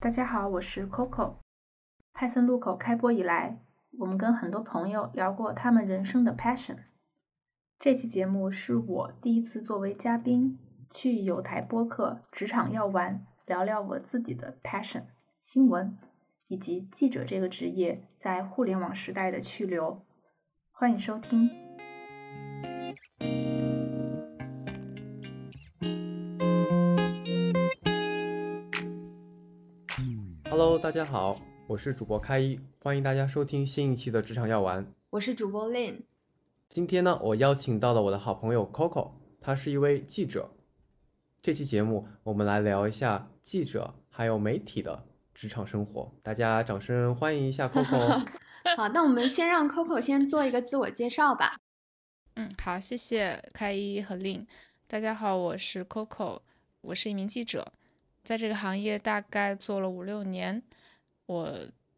大家好，我是 Coco。派森路口开播以来，我们跟很多朋友聊过他们人生的 passion。这期节目是我第一次作为嘉宾去有台播客《职场要玩》聊聊我自己的 passion 新闻，以及记者这个职业在互联网时代的去留。欢迎收听。Hello，大家好，我是主播开一，欢迎大家收听新一期的职场药丸。我是主播 Lin。今天呢，我邀请到了我的好朋友 Coco，他是一位记者。这期节目我们来聊一下记者还有媒体的职场生活。大家掌声欢迎一下 Coco。好，那我们先让 Coco 先做一个自我介绍吧。嗯，好，谢谢开一和 Lin。大家好，我是 Coco，我是一名记者。在这个行业大概做了五六年，我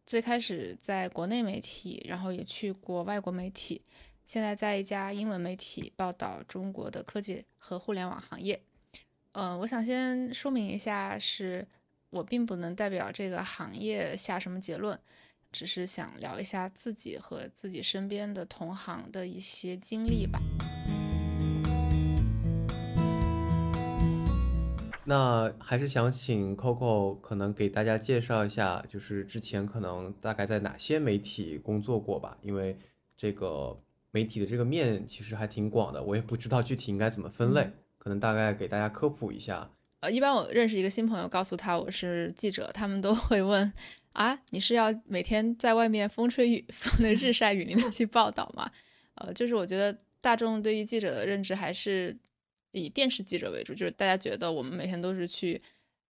最开始在国内媒体，然后也去过外国媒体，现在在一家英文媒体报道中国的科技和互联网行业。嗯，我想先说明一下，是我并不能代表这个行业下什么结论，只是想聊一下自己和自己身边的同行的一些经历吧。那还是想请 Coco 可能给大家介绍一下，就是之前可能大概在哪些媒体工作过吧？因为这个媒体的这个面其实还挺广的，我也不知道具体应该怎么分类，可能大概给大家科普一下。呃，一般我认识一个新朋友，告诉他我是记者，他们都会问啊，你是要每天在外面风吹雨风的日晒雨淋的去报道吗？呃，就是我觉得大众对于记者的认知还是。以电视记者为主，就是大家觉得我们每天都是去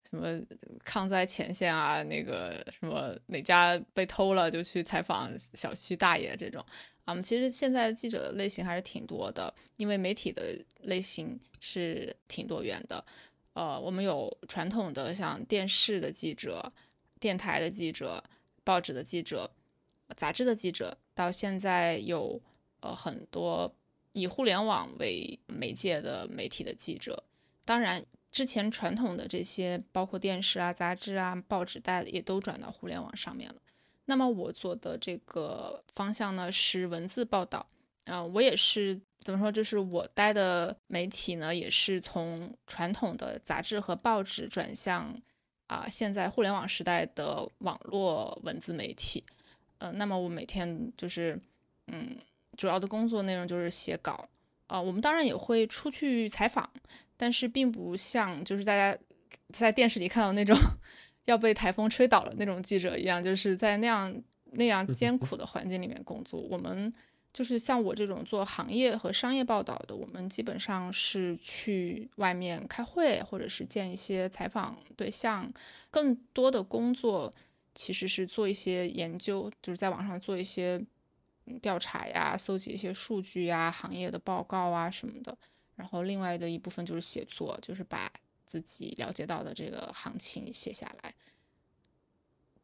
什么抗灾前线啊，那个什么哪家被偷了就去采访小区大爷这种。嗯，其实现在记者的类型还是挺多的，因为媒体的类型是挺多元的。呃，我们有传统的像电视的记者、电台的记者、报纸的记者、杂志的记者，到现在有呃很多。以互联网为媒介的媒体的记者，当然之前传统的这些包括电视啊、杂志啊、报纸，大也都转到互联网上面了。那么我做的这个方向呢是文字报道，嗯，我也是怎么说，就是我待的媒体呢也是从传统的杂志和报纸转向啊现在互联网时代的网络文字媒体。呃，那么我每天就是嗯。主要的工作内容就是写稿，啊，我们当然也会出去采访，但是并不像就是大家在电视里看到那种 要被台风吹倒了那种记者一样，就是在那样那样艰苦的环境里面工作。我们就是像我这种做行业和商业报道的，我们基本上是去外面开会，或者是见一些采访对象，更多的工作其实是做一些研究，就是在网上做一些。调查呀，搜集一些数据呀，行业的报告啊什么的。然后另外的一部分就是写作，就是把自己了解到的这个行情写下来。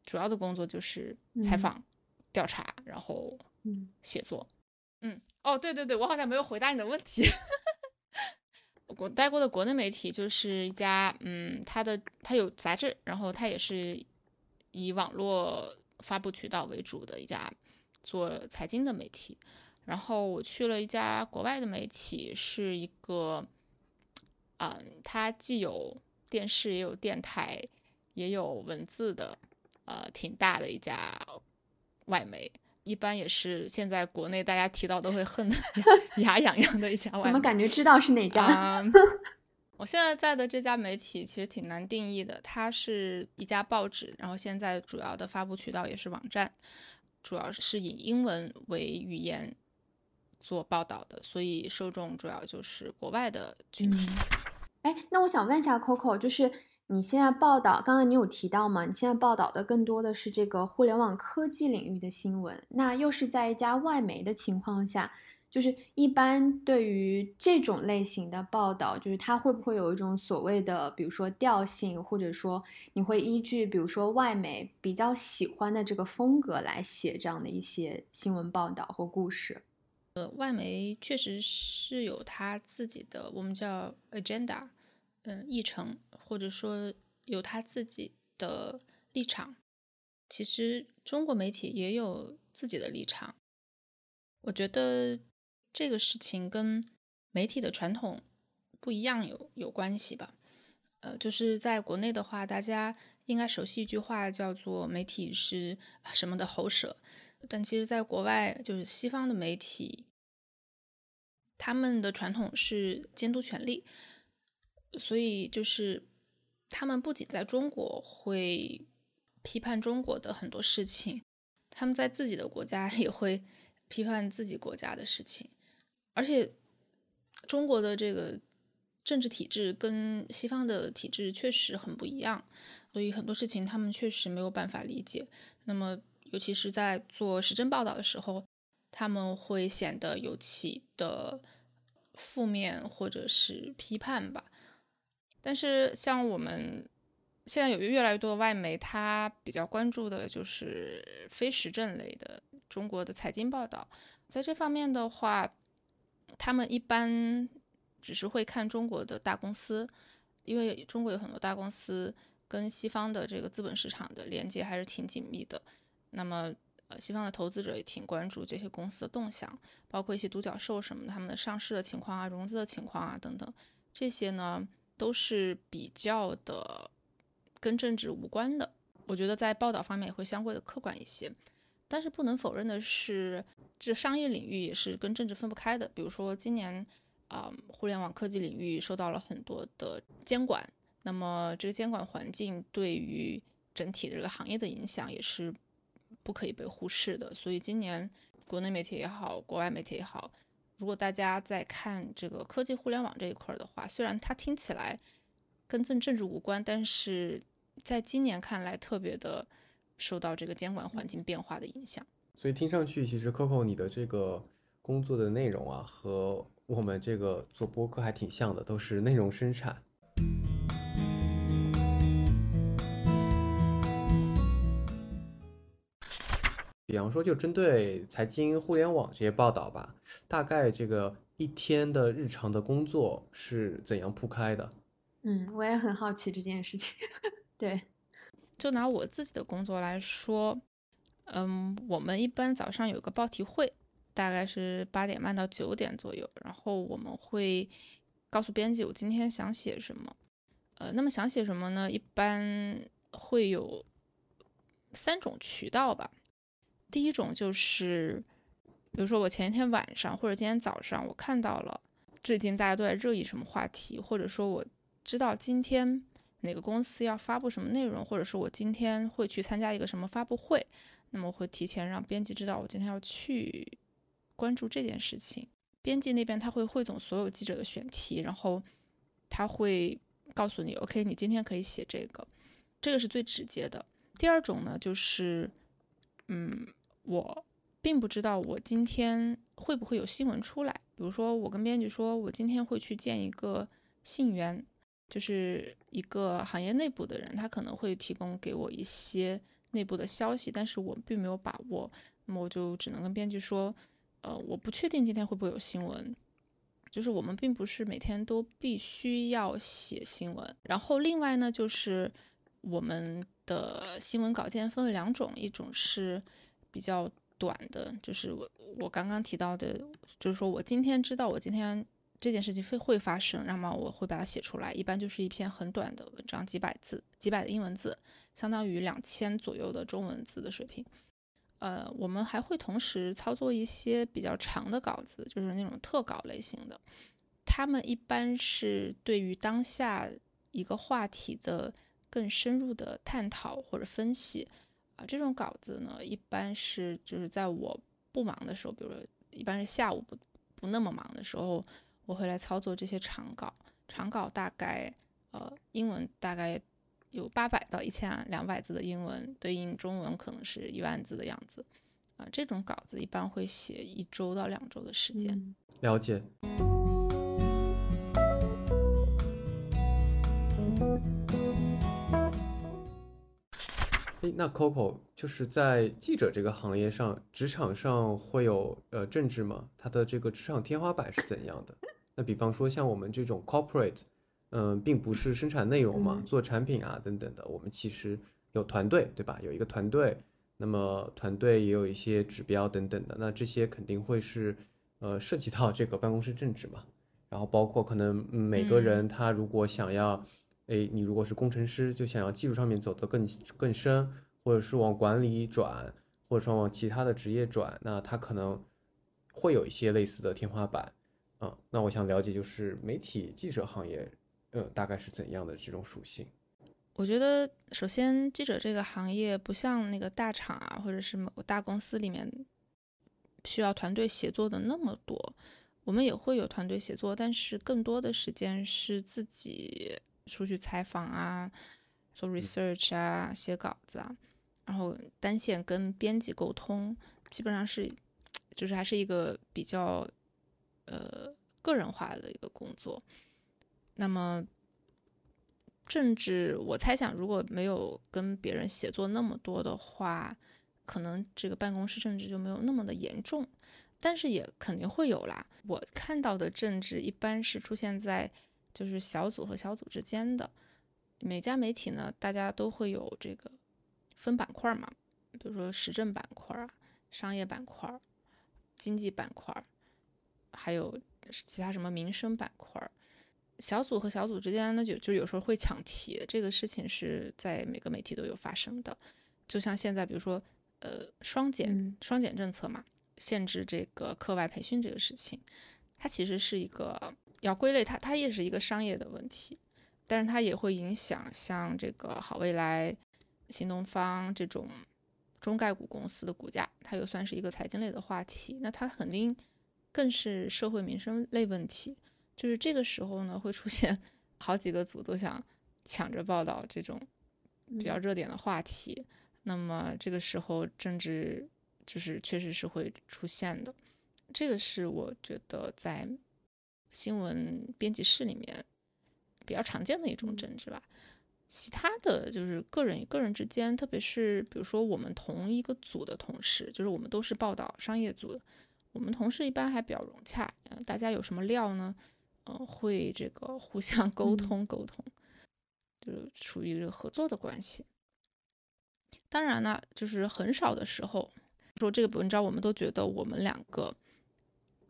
主要的工作就是采访、调查，然后写作。嗯，哦，对对对，我好像没有回答你的问题。我待过的国内媒体就是一家，嗯，它的它有杂志，然后它也是以网络发布渠道为主的一家。做财经的媒体，然后我去了一家国外的媒体，是一个，嗯，它既有电视，也有电台，也有文字的，呃，挺大的一家外媒，一般也是现在国内大家提到都会恨得 牙痒痒的一家外媒。怎么感觉知道是哪家？我现在在的这家媒体其实挺难定义的，它是一家报纸，然后现在主要的发布渠道也是网站。主要是以英文为语言做报道的，所以受众主要就是国外的群体。哎，那我想问一下 Coco，就是你现在报道，刚才你有提到吗？你现在报道的更多的是这个互联网科技领域的新闻，那又是在一家外媒的情况下。就是一般对于这种类型的报道，就是它会不会有一种所谓的，比如说调性，或者说你会依据比如说外媒比较喜欢的这个风格来写这样的一些新闻报道或故事？呃，外媒确实是有他自己的，我们叫 agenda，嗯，议程，或者说有他自己的。立场。其实中国媒体也有自己的立场。我觉得这个事情跟媒体的传统不一样有有关系吧。呃，就是在国内的话，大家应该熟悉一句话，叫做“媒体是什么的喉舌”。但其实，在国外，就是西方的媒体，他们的传统是监督权力，所以就是他们不仅在中国会批判中国的很多事情，他们在自己的国家 也会批判自己国家的事情，而且中国的这个。政治体制跟西方的体制确实很不一样，所以很多事情他们确实没有办法理解。那么，尤其是在做时政报道的时候，他们会显得尤其的负面或者是批判吧。但是，像我们现在有越来越多的外媒，他比较关注的就是非时政类的中国的财经报道，在这方面的话，他们一般。只是会看中国的大公司，因为中国有很多大公司跟西方的这个资本市场的连接还是挺紧密的。那么，呃，西方的投资者也挺关注这些公司的动向，包括一些独角兽什么他们的上市的情况啊、融资的情况啊等等，这些呢都是比较的跟政治无关的。我觉得在报道方面也会相对的客观一些。但是不能否认的是，这商业领域也是跟政治分不开的。比如说今年。啊，互联网科技领域受到了很多的监管，那么这个监管环境对于整体的这个行业的影响也是不可以被忽视的。所以今年国内媒体也好，国外媒体也好，如果大家在看这个科技互联网这一块的话，虽然它听起来跟政政治无关，但是在今年看来特别的受到这个监管环境变化的影响。所以听上去，其实 Coco 你的这个工作的内容啊和我们这个做播客还挺像的，都是内容生产。比方说，就针对财经、互联网这些报道吧，大概这个一天的日常的工作是怎样铺开的？嗯，我也很好奇这件事情。对，就拿我自己的工作来说，嗯，我们一般早上有个报题会。大概是八点半到九点左右，然后我们会告诉编辑我今天想写什么。呃，那么想写什么呢？一般会有三种渠道吧。第一种就是，比如说我前一天晚上或者今天早上我看到了最近大家都在热议什么话题，或者说我知道今天哪个公司要发布什么内容，或者说我今天会去参加一个什么发布会，那么会提前让编辑知道我今天要去。关注这件事情，编辑那边他会汇总所有记者的选题，然后他会告诉你，OK，你今天可以写这个，这个是最直接的。第二种呢，就是，嗯，我并不知道我今天会不会有新闻出来。比如说，我跟编辑说我今天会去见一个信源，就是一个行业内部的人，他可能会提供给我一些内部的消息，但是我并没有把握，那么我就只能跟编辑说。呃，我不确定今天会不会有新闻，就是我们并不是每天都必须要写新闻。然后另外呢，就是我们的新闻稿件分为两种，一种是比较短的，就是我我刚刚提到的，就是说我今天知道我今天这件事情会会发生，那么我会把它写出来，一般就是一篇很短的文章，几百字，几百的英文字，相当于两千左右的中文字的水平。呃，我们还会同时操作一些比较长的稿子，就是那种特稿类型的。他们一般是对于当下一个话题的更深入的探讨或者分析啊。这种稿子呢，一般是就是在我不忙的时候，比如说一般是下午不不那么忙的时候，我会来操作这些长稿。长稿大概呃，英文大概。有八百到一千两百字的英文，对应中文可能是一万字的样子，啊，这种稿子一般会写一周到两周的时间。了解。哎，那 Coco 就是在记者这个行业上，职场上会有呃政治吗？他的这个职场天花板是怎样的？那比方说像我们这种 corporate。嗯，并不是生产内容嘛，做产品啊等等的，我们其实有团队，对吧？有一个团队，那么团队也有一些指标等等的，那这些肯定会是呃涉及到这个办公室政治嘛。然后包括可能每个人他如果想要，哎，你如果是工程师，就想要技术上面走得更更深，或者是往管理转，或者说往其他的职业转，那他可能会有一些类似的天花板。啊，那我想了解就是媒体记者行业，呃，大概是怎样的这种属性？我觉得首先记者这个行业不像那个大厂啊，或者是某个大公司里面需要团队协作的那么多。我们也会有团队协作，但是更多的时间是自己出去采访啊，做 research 啊，写稿子啊，然后单线跟编辑沟通，基本上是就是还是一个比较呃个人化的一个工作。那么政治，我猜想如果没有跟别人写作那么多的话，可能这个办公室政治就没有那么的严重。但是也肯定会有啦。我看到的政治一般是出现在就是小组和小组之间的。每家媒体呢，大家都会有这个分板块嘛，比如说时政板块啊、商业板块、经济板块，还有其他什么民生板块。小组和小组之间呢，就就有时候会抢题，这个事情是在每个媒体都有发生的。就像现在，比如说呃双减双减政策嘛。限制这个课外培训这个事情，它其实是一个要归类，它它也是一个商业的问题，但是它也会影响像这个好未来、新东方这种中概股公司的股价，它又算是一个财经类的话题，那它肯定更是社会民生类问题。就是这个时候呢，会出现 好几个组都想抢着报道这种比较热点的话题，那么这个时候政治。就是确实是会出现的，这个是我觉得在新闻编辑室里面比较常见的一种政治吧。其他的就是个人与个人之间，特别是比如说我们同一个组的同事，就是我们都是报道商业组的，我们同事一般还比较融洽。嗯，大家有什么料呢？嗯，会这个互相沟通沟通，就是处于合作的关系。当然呢，就是很少的时候。说这个文章，我们都觉得我们两个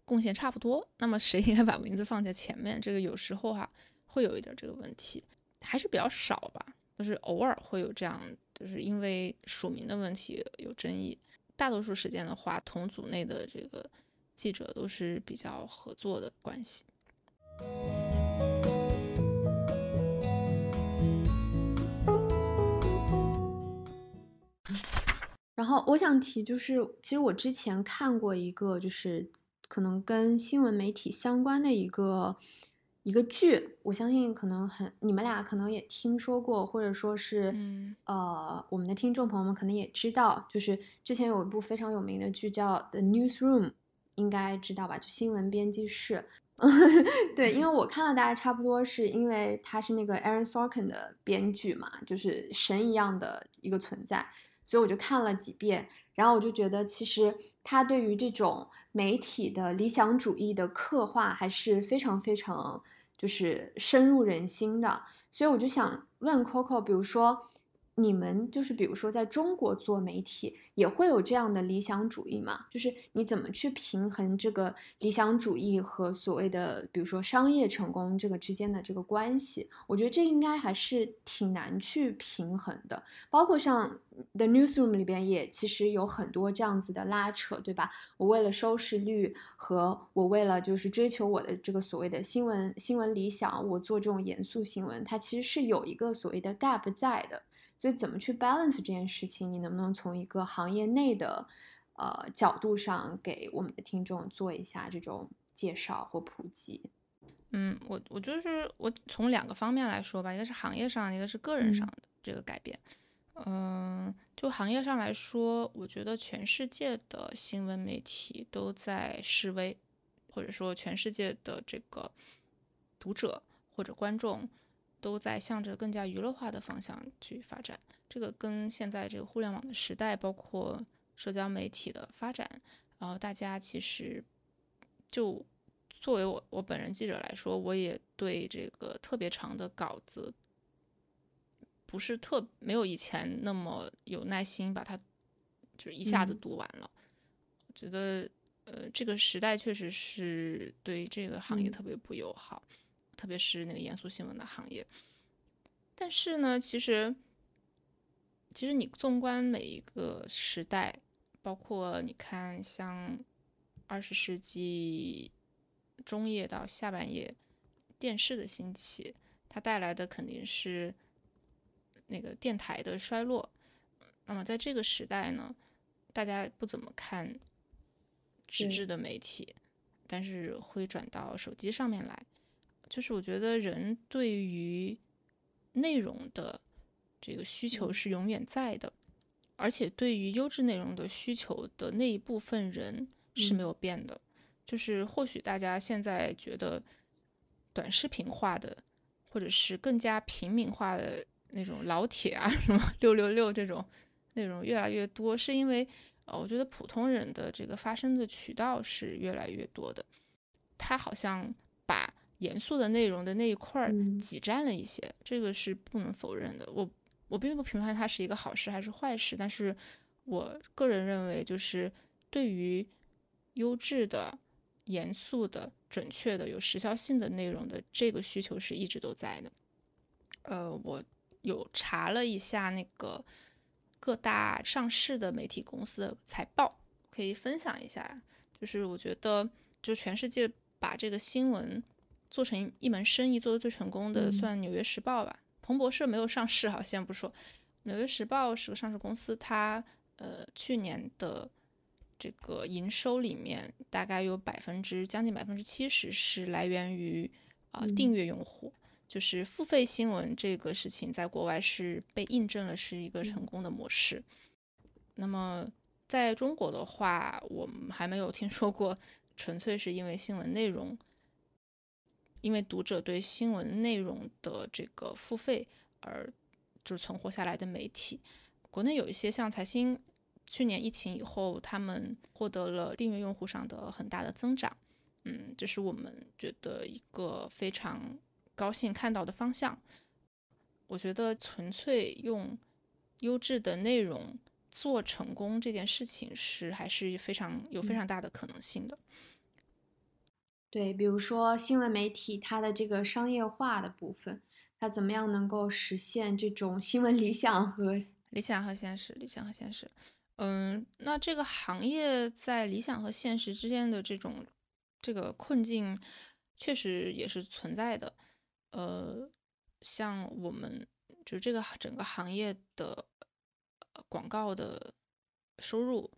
贡献差不多，那么谁应该把名字放在前面？这个有时候哈会有一点这个问题，还是比较少吧，就是偶尔会有这样，就是因为署名的问题有争议。大多数时间的话，同组内的这个记者都是比较合作的关系。然后我想提，就是其实我之前看过一个，就是可能跟新闻媒体相关的一个一个剧，我相信可能很你们俩可能也听说过，或者说是呃我们的听众朋友们可能也知道，就是之前有一部非常有名的剧叫《The Newsroom》，应该知道吧？就新闻编辑室。对，因为我看了大概差不多是因为他是那个 Aaron Sorkin 的编剧嘛，就是神一样的一个存在。所以我就看了几遍，然后我就觉得，其实他对于这种媒体的理想主义的刻画还是非常非常，就是深入人心的。所以我就想问 Coco，比如说。你们就是比如说在中国做媒体也会有这样的理想主义吗？就是你怎么去平衡这个理想主义和所谓的比如说商业成功这个之间的这个关系？我觉得这应该还是挺难去平衡的。包括像 The Newsroom 里边也其实有很多这样子的拉扯，对吧？我为了收视率和我为了就是追求我的这个所谓的新闻新闻理想，我做这种严肃新闻，它其实是有一个所谓的 gap 在的。所以怎么去 balance 这件事情？你能不能从一个行业内的呃角度上给我们的听众做一下这种介绍或普及？嗯，我我就是我从两个方面来说吧，一个是行业上，一个是个人上的这个改变。嗯，就行业上来说，我觉得全世界的新闻媒体都在示威，或者说全世界的这个读者或者观众。都在向着更加娱乐化的方向去发展，这个跟现在这个互联网的时代，包括社交媒体的发展，然后大家其实就作为我我本人记者来说，我也对这个特别长的稿子不是特没有以前那么有耐心把它就是一下子嗯。读完了。我觉得呃这个时代确实是对这个行业嗯。特别不友好，特别是那个严肃新闻的行业。但是呢，其实其实你纵观每一个时代，包括你看像二十世纪中叶到下半叶电视的兴起，它带来的肯定是那个电台的衰落。那么在这个时代呢，大家不怎么看纸质的媒体，但是会转到手机上面来。就是我觉得人对于内容的这个需求嗯。是永远在的，而且对于优质内容的需求的那一部分人是没嗯。有变的。就是或许大家现在觉得短视频化的，或者是更加平民化的那种老铁啊，什么六六六这种内容越来越多，是因为呃，我觉得普通人的这个发声的渠道是越来越多的，他好像把严肃的内容的那一块儿嗯挤占了一些，这个是不能否认的。我我并不评判它是一个好事还是坏事，但是我个人认为，就是对于优质的、严肃的、准确的、有时效性的内容的这个需求是一直都在的。呃，我有查了一下那个各大上市的媒体公司的财报，可以分享一下。就是我觉得，就全世界把这个新闻做成一门生意做的最成功的，嗯算《纽约时报》吧。彭博社没有上市，好，先不说，《纽约时报》是个上市公司，它呃去年的这个营收里面，大概有百分之将近百分之七十是来源于啊、嗯订阅用户。就是付费新闻这个事情，在国外是被印证了是一个成功的模式。那么在中国的话，我们还没有听说过纯粹是因为新闻内容，因为读者对新闻内容的这个付费而就是存活下来的媒体。国内有一些像财新，去年疫情以后，他们获得了订阅用户上的很大的增长。嗯，这是我们觉得一个非常高兴看到的方向。我觉得纯粹用优质的内容做成功这件事情是还是非常有非常大的可能性的。对，比如说新闻媒体它的这个商业化的部分，它怎么样能够实现这种新闻理想和 理想和现实，理想和现实。嗯，那这个行业在理想和现实之间的这种这个困境，确实也是存在的。呃，像我们就这个整个行业的广告的收入，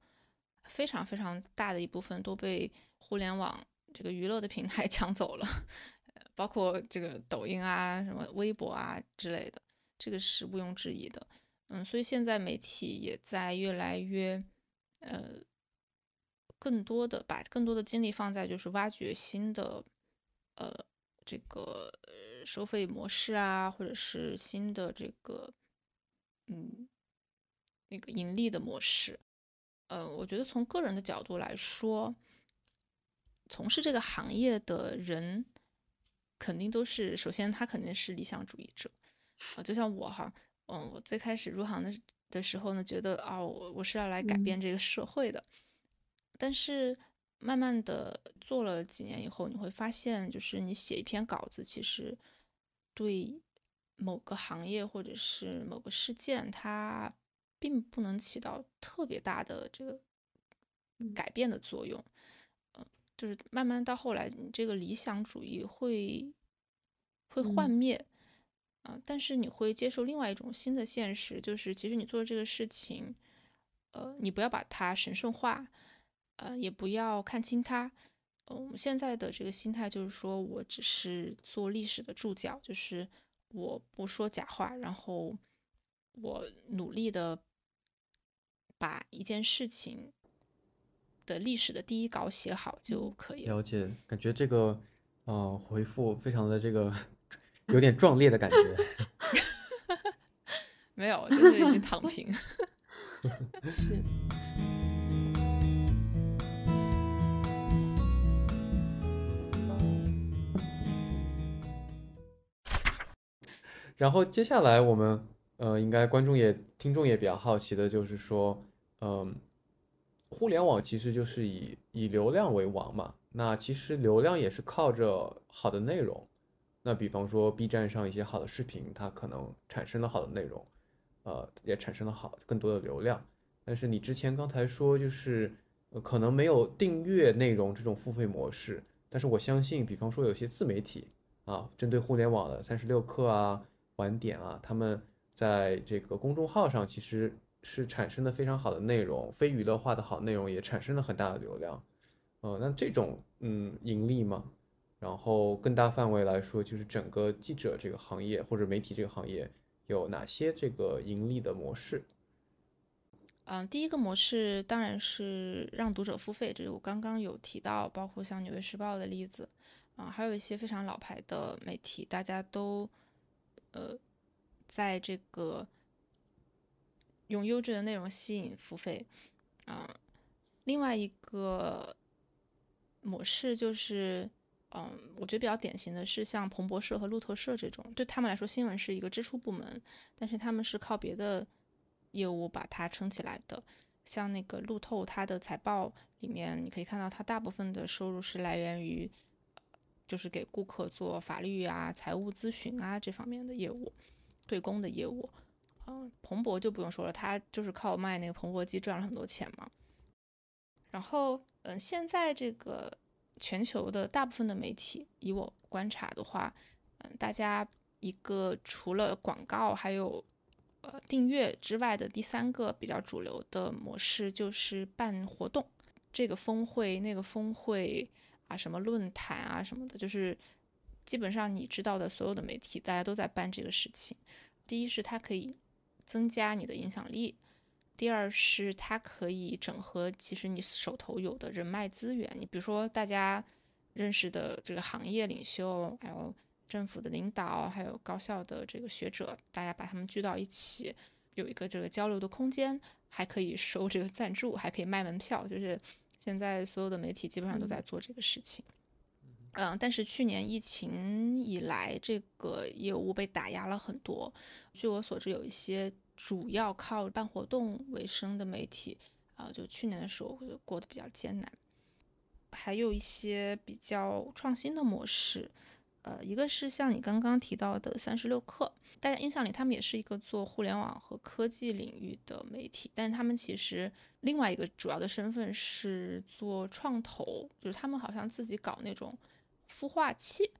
非常非常大的一部分都被互联网这个娱乐的平台 抢走了，包括这个抖音啊、什么微博啊之类的，这个是毋庸置疑的。嗯，所以现在媒体也在越来越，呃，更多的把更多的精力放在就是挖掘新的，呃，这个收费模式啊，或者是新的这个，嗯，那个盈利的模式。呃，我觉得从个人的角度来说，从事这个行业的人，肯定都是首先他肯定是理想主义者，啊、就像我哈。嗯，我最开始入行的的时候呢，觉得啊、我我是要来改嗯变这个社会的。但是慢慢的做了几年以后，你会发现，就是你写一篇稿子，其实对某个行业或者是某个事件，它并不能起到特别大的这个嗯改变的作用。嗯、就是慢慢到后来，你这个理想主义会会幻嗯灭。啊、但是你会接受另外一种新的现实，就是其实你做这个事情，呃，你不要把它神圣化，呃，也不要看轻它。嗯我们现在的这个心态就是说，我只是做历史的注脚，就是我不说假话，然后我努力的把一件事情的历史的第一稿写好就可以了。了解，感觉这个呃回复非常的这个有点壮烈的感觉。没有，就是已经躺平。是然后接下来我们呃，应该观众也听众也比较好奇的，就是说，嗯，互联网其实就是以以流量为王嘛。那其实流量也是靠着好的内容。那比方说 B 站上一些好的视频，它可能产生了好的内容，呃，也产生了好更多的流量。但是你之前刚才说就是，呃，可能没有订阅内容这种付费模式。但是我相信，比方说有些自媒体啊，针对互联网的三十六氪啊、晚点啊，他们在这个公众号上其实是产生了非常好的内容，非娱乐化的好内容也产生了很大的流量。呃，那这种嗯盈利吗？然后更大范围来说，就是整个记者这个行业或者媒体这个行业有哪些这个盈利的模式？嗯，第一个模式当然是让读者付费，这是我刚刚有提到，包括像《纽约时报》的例子，啊，还有一些非常老牌的媒体，大家都呃在这个用优质的内容吸引付费，啊，另外一个模式就是，嗯，我觉得比较典型的是像彭博社和路透社这种，对他们来说，新闻是一个支出部门，但是他们是靠别的。业务把它撑起来的，像那个路透，它的财报里面你可以看到，它大部分的收入是来源于，就是给顾客做法律啊、财务咨询啊这方面的业务，对公的业务。嗯，彭博就不用说了，他就是靠卖那个彭博机赚了很多钱嘛。然后，嗯，现在这个全球的大部分的媒体，以我观察的话，嗯，大家一个除了广告还有。呃，订阅之外的第三个比较主流的模式就是办活动，这个峰会、那个峰会啊，什么论坛啊什么的，就是基本上你知道的所有的媒体，大家都在办这个事情。第一是它可以增加你的影响力，第二是它可以整合其实你手头有的人脉资源，你比如说大家认识的这个行业领袖，还有。政府的领导还有高校的这个学者，大家把他们聚到一起，有一个这个交流的空间，还可以收这个赞助，还可以卖门票。就是现在所有的媒体基本上都在做这个事情。嗯，嗯但是去年疫情以来，这个业务被打压了很多。据我所知，有一些主要靠办活动为生的媒体，啊，就去年的时候过得比较艰难。还有一些比较创新的模式。呃，一个是像你刚刚提到的三十六氪，大家印象里他们也是一个做互联网和科技领域的媒体，但是他们其实另外一个主要的身份是做创投，就是他们好像自己搞那种孵化器，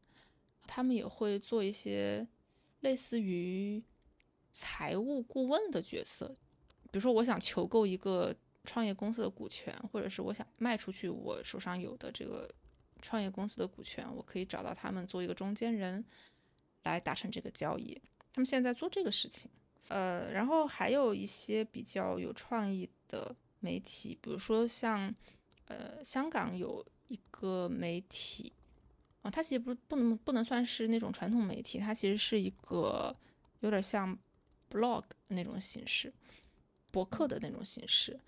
他们也会做一些类似于财务顾问的角色，比如说我想求购一个创业公司的股权，或者是我想卖出去我手上有的这个。创业公司的股权，我可以找到他们做一个中间人，来达成这个交易。他们现在做这个事情，呃，然后还有一些比较有创意的媒体，比如说像，呃，香港有一个媒体，啊，它其实不不能不能算是那种传统媒体，它其实是一个有点像 blog 那种形式，博客的那种形式，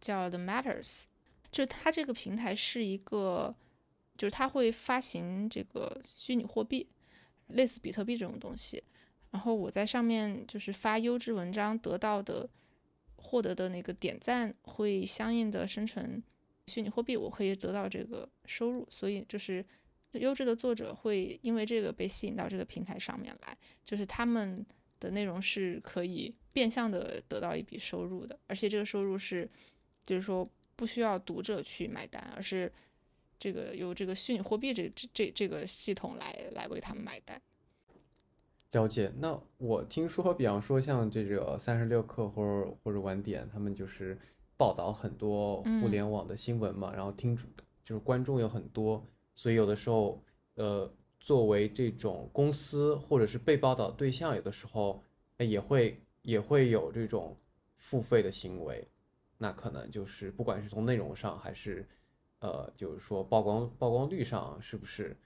叫 The Matters，就它这个平台是一个。就是它会发行这个虚拟货币，类似比特币这种东西，然后我在上面就是发优质文章得到的获得的那个点赞会相应的生成虚拟货币，我可以得到这个收入。所以就是优质的作者会因为这个被吸引到这个平台上面来，就是他们的内容是可以变相的得到一笔收入的，而且这个收入是就是说不需要读者去买单，而是。这个由这个虚拟货币这这这这个系统来来为他们买单。了解。那我听说，比方说像这个三十六氪或者或者晚点，他们就是报道很多互联网的新闻嘛，然后听就是观众有很多，所以有的时候，呃，作为这种公司或者是被报道对象，有的时候也会也会有这种付费的行为。那可能就是不管是从内容上还是。呃，就是说曝光曝光率上，是不是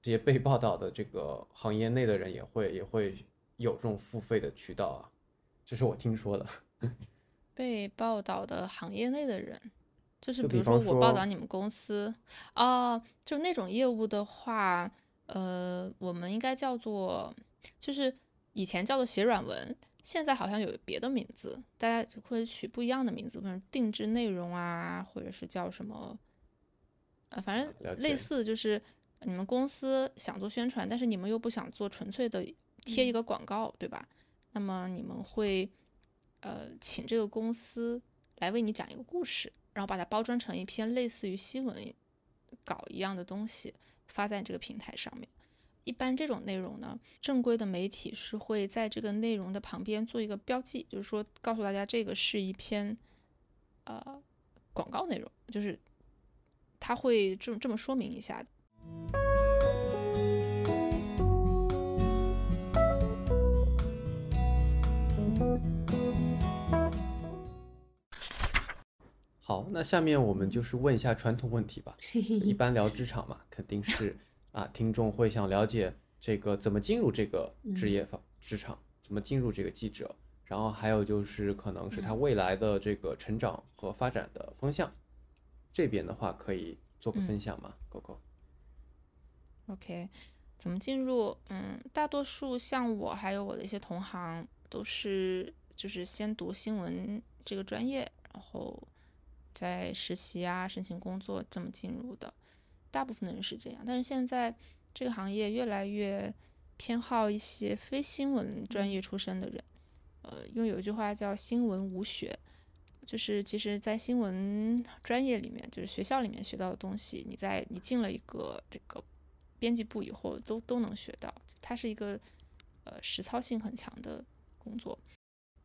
这些被报道的这个行业内的人也会也会有这种付费的渠道啊？这是我听说的。被报道的行业内的人，就是比如说我报道你们公司哦，就那种业务的话，呃，我们应该叫做，就是以前叫做写软文，现在好像有别的名字，大家会取不一样的名字，比如定制内容啊，或者是叫什么，呃，反正类似就是你们公司想做宣传，但是你们又不想做纯粹的贴一个广告，对吧？那么你们会呃请这个公司来为你讲一个故事，然后把它包装成一篇类似于新闻稿一样的东西，发在这个平台上面。一般这种内容呢，正规的媒体是会在这个内容的旁边做一个标记，就是说告诉大家这个是一篇呃广告内容，就是他会这么这么说明一下。好，那下面我们就是问一下传统问题吧。一般聊职场嘛，肯定是 啊，听众会想了解这个怎么进入这个职业方职场，怎么进入这个记者，然后还有就是可能是他未来的这个成长和发展的方向。这边的话可以做个分享吗？狗狗？OK，怎么进入？嗯，大多数像我还有我的一些同行都是就是先读新闻这个专业，然后再实习啊、申请工作这么进入的。大部分的人是这样，但是现在这个行业越来越偏好一些非新闻专业出身的人。呃，因为有一句话叫“新闻无学”，就是其实，在新闻专业里面，就是学校里面学到的东西，你在你进了一个这个编辑部以后，都都能学到。它是一个呃实操性很强的工作。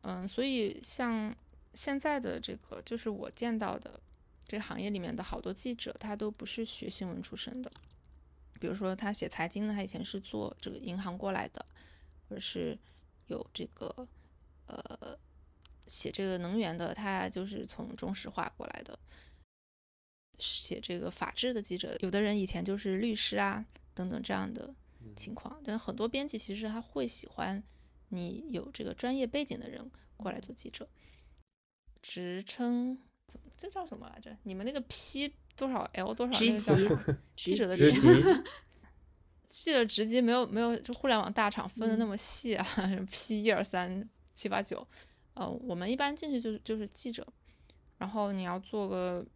嗯，所以像现在的这个，就是我见到的这个行业里面的好多记者，他都不是学新闻出身的。比如说，他写财经的，他以前是做这个银行过来的，或者是有这个呃写这个能源的，他就是从中石化过来的。写这个法制的记者，有的人以前就是律师啊等等这样的情况。但很多编辑其实他会喜欢你有这个专业背景的人过来做记者。职称怎么这叫什么来着？你们那个 P 多少 L 多少那职个叫级什么？记者的职 记者职级没有没有，就互联网大厂分的那么细啊、p 一二三七八九，呃，我们一般进去就是就是记者，然后你要做个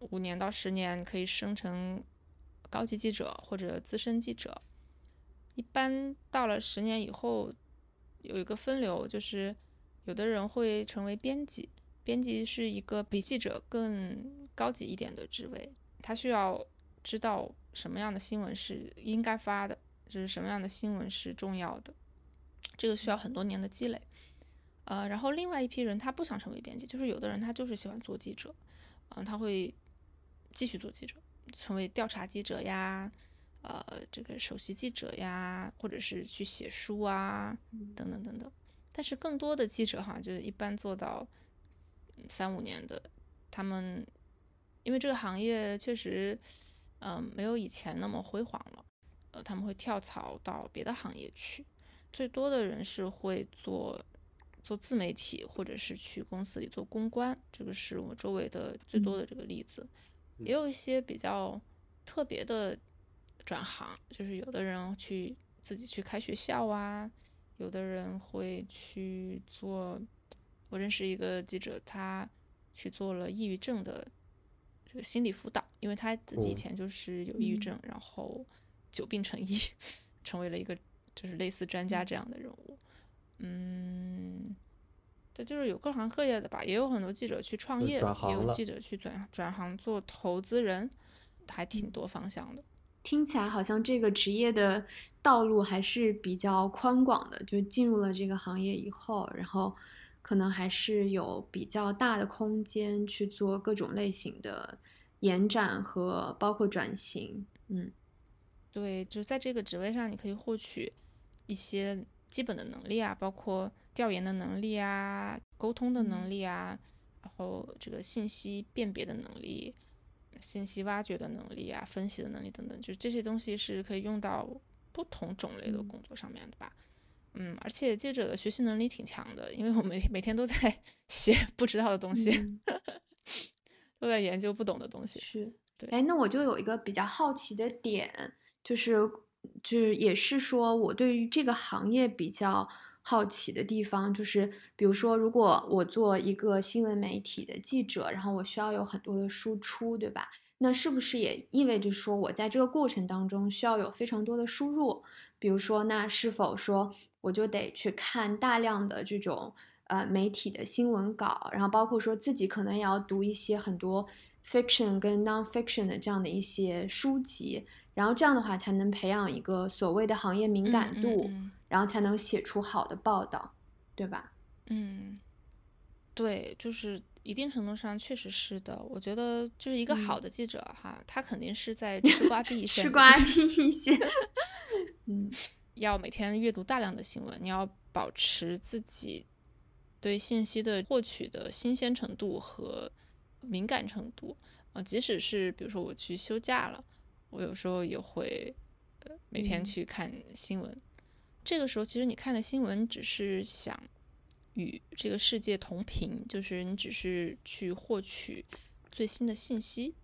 五年到十年，可以升成高级记者或者资深记者。一般到了十年以后，有一个分流，就是有的人会成为编辑，编辑是一个比记者更高级一点的职位，他需要知道什么样的新闻是应该发的，就是什么样的新闻是重要的，这个需要很多年的积累。呃，然后另外一批人他不想成为编辑，就是有的人他就是喜欢做记者，嗯、他会继续做记者，成为调查记者呀，呃，这个首席记者呀，或者是去写书啊，等等等等。但是更多的记者哈，就是一般做到嗯三五年的，他们因为这个行业确实，嗯、没有以前那么辉煌了，呃，他们会跳槽到别的行业去。最多的人是会做做自媒体，或者是去公司里做公关，这个是我周围的最多的这个例子。也有一些比较特别的转行，就是有的人去自己去开学校啊，有的人会去做。我认识一个记者，他去做了抑郁症的这个心理辅导，因为他自己以哦前就是有抑郁症，然后久病成医，成为了一个就是类似专家这样的人物。嗯，对，就是有各行各业的吧，也有很多记者去创业，也有记者去转转行做投资人，还挺多方向的。听起来好像这个职业的道路还是比较宽广的，就进入了这个行业以后，然后可能还是有比较大的空间去做各种类型的延展和包括转型。嗯对，就是在这个职位上，你可以获取一些基本的能力啊，包括调研的能力啊、沟通的能力啊，然后这个信息辨别的能力、信息挖掘的能力啊、分析的能力等等，就是这些东西是可以用到不同种类的嗯工作上面的吧。嗯，而且记者的学习能力挺强的，因为我们每天都在 写不知道的东西，嗯都在研究不懂的东西。是，对哎，那我就有一个比较好奇的点，就是就是也是说我对于这个行业比较好奇的地方，就是比如说，如果我做一个新闻媒体的记者，然后我需要有很多的输出，对吧？那是不是也意味着说我在这个过程当中需要有非常多的输入？比如说，那是否说我就得去看大量的这种呃媒体的新闻稿，然后包括说自己可能也要读一些很多 fiction 跟 non-fiction 的这样的一些书籍，然后这样的话才能培养一个所谓的行业敏感度，然后才能写出好的报道，对吧？嗯，对，就是。一定程度上确实是的，我觉得就是一个好的记者哈，他肯定是在吃瓜第一线，吃瓜第一线。嗯，要每天阅读大量的新闻，你要保持自己对信息的获取的新鲜程度和敏感程度呃。即使是比如说我去休假了，我有时候也会呃每天去看新闻。这个时候，其实你看的新闻只是想。与这个世界同频，就是你只是去获取最新的信息，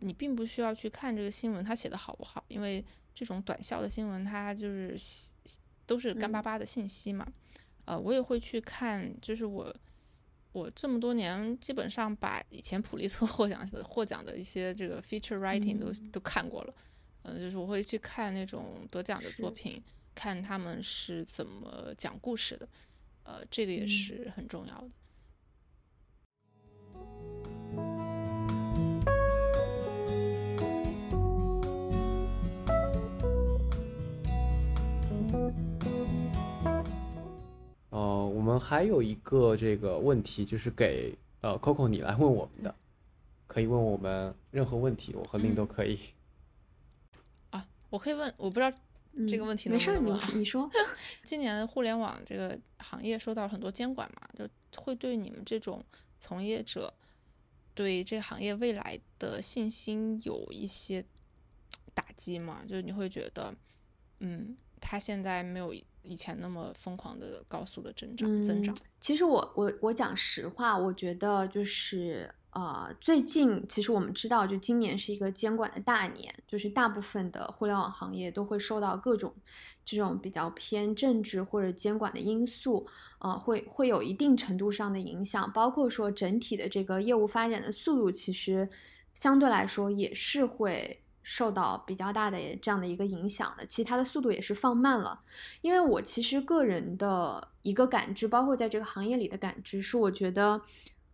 你并不需要去看这个新闻它写的好不好，因为这种短效的新闻它就是都是干巴巴的信息嘛。呃，我也会去看，就是我我这么多年基本上把以前普利策获奖的获奖的一些这个 feature writing 都都看过了，嗯，就是我会去看那种得奖的作品，看他们是怎么讲故事的。呃，这个也是很重要的。呃，我们还有一个这个问题，就是给呃 Coco 你来问我们的，可以问我们任何问题，我和令都可以。啊，我可以问，我不知道。这个问题没事，你你说，今年互联网这个行业受到很多监管嘛，就会对你们这种从业者对这个行业未来的信心有一些打击嘛？就是你会觉得，嗯，他现在没有以前那么疯狂的高速的增长增长。其实我我我讲实话，我觉得就是。呃，最近其实我们知道，就今年是一个监管的大年，就是大部分的互联网行业都会受到各种这种比较偏政治或者监管的因素，呃，会会有一定程度上的影响，包括说整体的这个业务发展的速度，其实相对来说也是会受到比较大的这样的一个影响的，其他的速度也是放慢了。因为我其实个人的一个感知，包括在这个行业里的感知，是我觉得。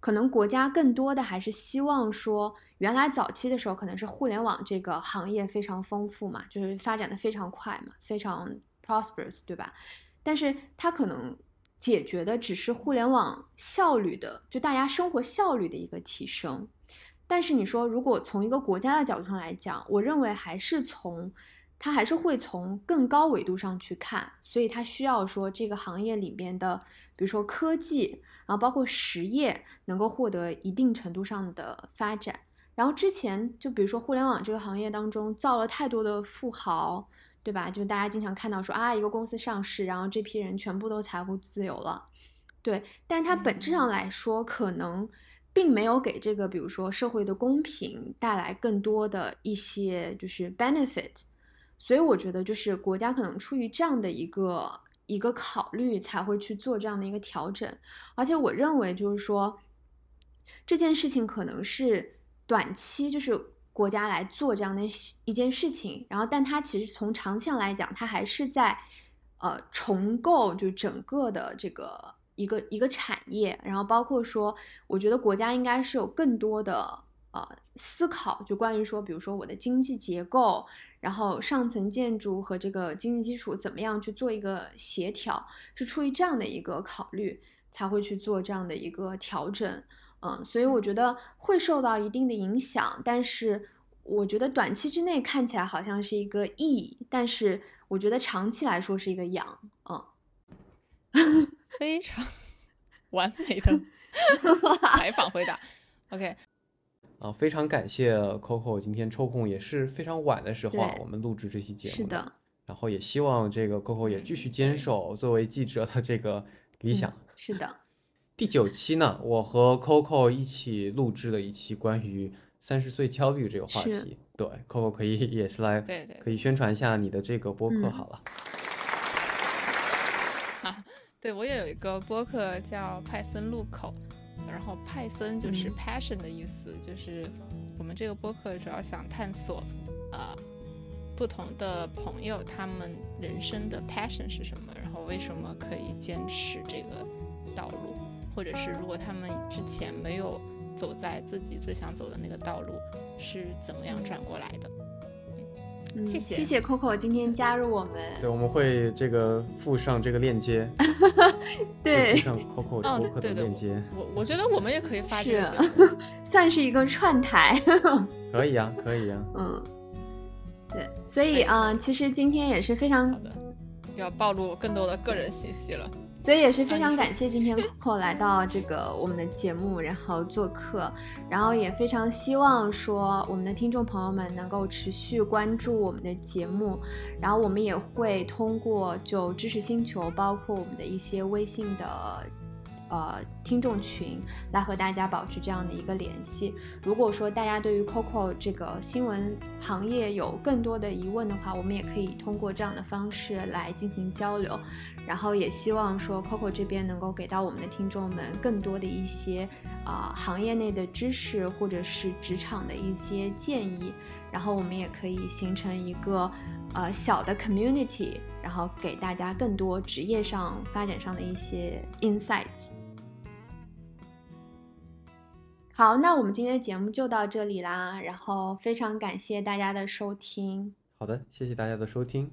可能国家更多的还是希望说，原来早期的时候可能是互联网这个行业非常丰富嘛，就是发展的非常快嘛，非常 prosperous，对吧？但是它可能解决的只是互联网效率的，就大家生活效率的一个提升。但是你说，如果从一个国家的角度上来讲，我认为还是从它还是会从更高维度上去看，所以它需要说这个行业里面的，比如说科技。然后包括实业能够获得一定程度上的发展，然后之前就比如说互联网这个行业当中造了太多的富豪，对吧？就大家经常看到说啊，一个公司上市，然后这批人全部都财富自由了，对。但是它本质上来说，可能并没有给这个比如说社会的公平带来更多的一些就是 benefit，所以我觉得就是国家可能出于这样的一个。一个考虑才会去做这样的一个调整，而且我认为就是说这件事情可能是短期就是国家来做这样的一件事情，然后但它其实从长期上来讲，它还是在呃重构就整个的这个一个一个产业，然后包括说，我觉得国家应该是有更多的呃思考，就关于说，比如说我的经济结构。然后上层建筑和这个经济基础怎么样去做一个协调，是出于这样的一个考虑才会去做这样的一个调整，嗯，所以我觉得会受到一定的影响，但是我觉得短期之内看起来好像是一个益，但是我觉得长期来说是一个养，嗯，非常 完美的 采访回答，OK。啊，非常感谢 Coco 今天抽空，也是非常晚的时候啊，我们录制这期节目。是的。然后也希望这个 Coco 也继续坚守作为记者的这个理想。是的。第九期呢，我和 Coco 一起录制了一期关于三十岁焦虑这个话题。对，Coco 可以也是来，对对，可以宣传一下你的这个播客好了。好，对我也有一个播客叫派森路口，然后派森就是 passion 的意思，就是我们这个播客主要想探索，呃，不同的朋友他们人生的 passion 是什么，然后为什么可以坚持这个道路，或者是如果他们之前没有走在自己最想走的那个道路，是怎么样转过来的。嗯谢谢谢谢 Coco 今天加入我们。对，我们会这个附上这个链接，对附，上 Coco 的播客的链接，我我觉得我们也可以发这个是，算是一个串台。可以啊，可以啊。嗯，对，所以啊、呃其实今天也是非常好的，要暴露更多的个人信息了。所以也是非常感谢今天 Coco 来到这个我们的节目，然后做客，然后也非常希望说我们的听众朋友们能够持续关注我们的节目，然后我们也会通过就知识星球，包括我们的一些微信的。呃，听众群来和大家保持这样的一个联系。如果说大家对于 Coco 这个新闻行业有更多的疑问的话，我们也可以通过这样的方式来进行交流。然后也希望说 Coco 这边能够给到我们的听众们更多的一些啊、行业内的知识或者是职场的一些建议，然后我们也可以形成一个呃小的 community，然后给大家更多职业上发展上的一些 insights。好，那我们今天的节目就到这里啦，然后非常感谢大家的收听。好的，谢谢大家的收听。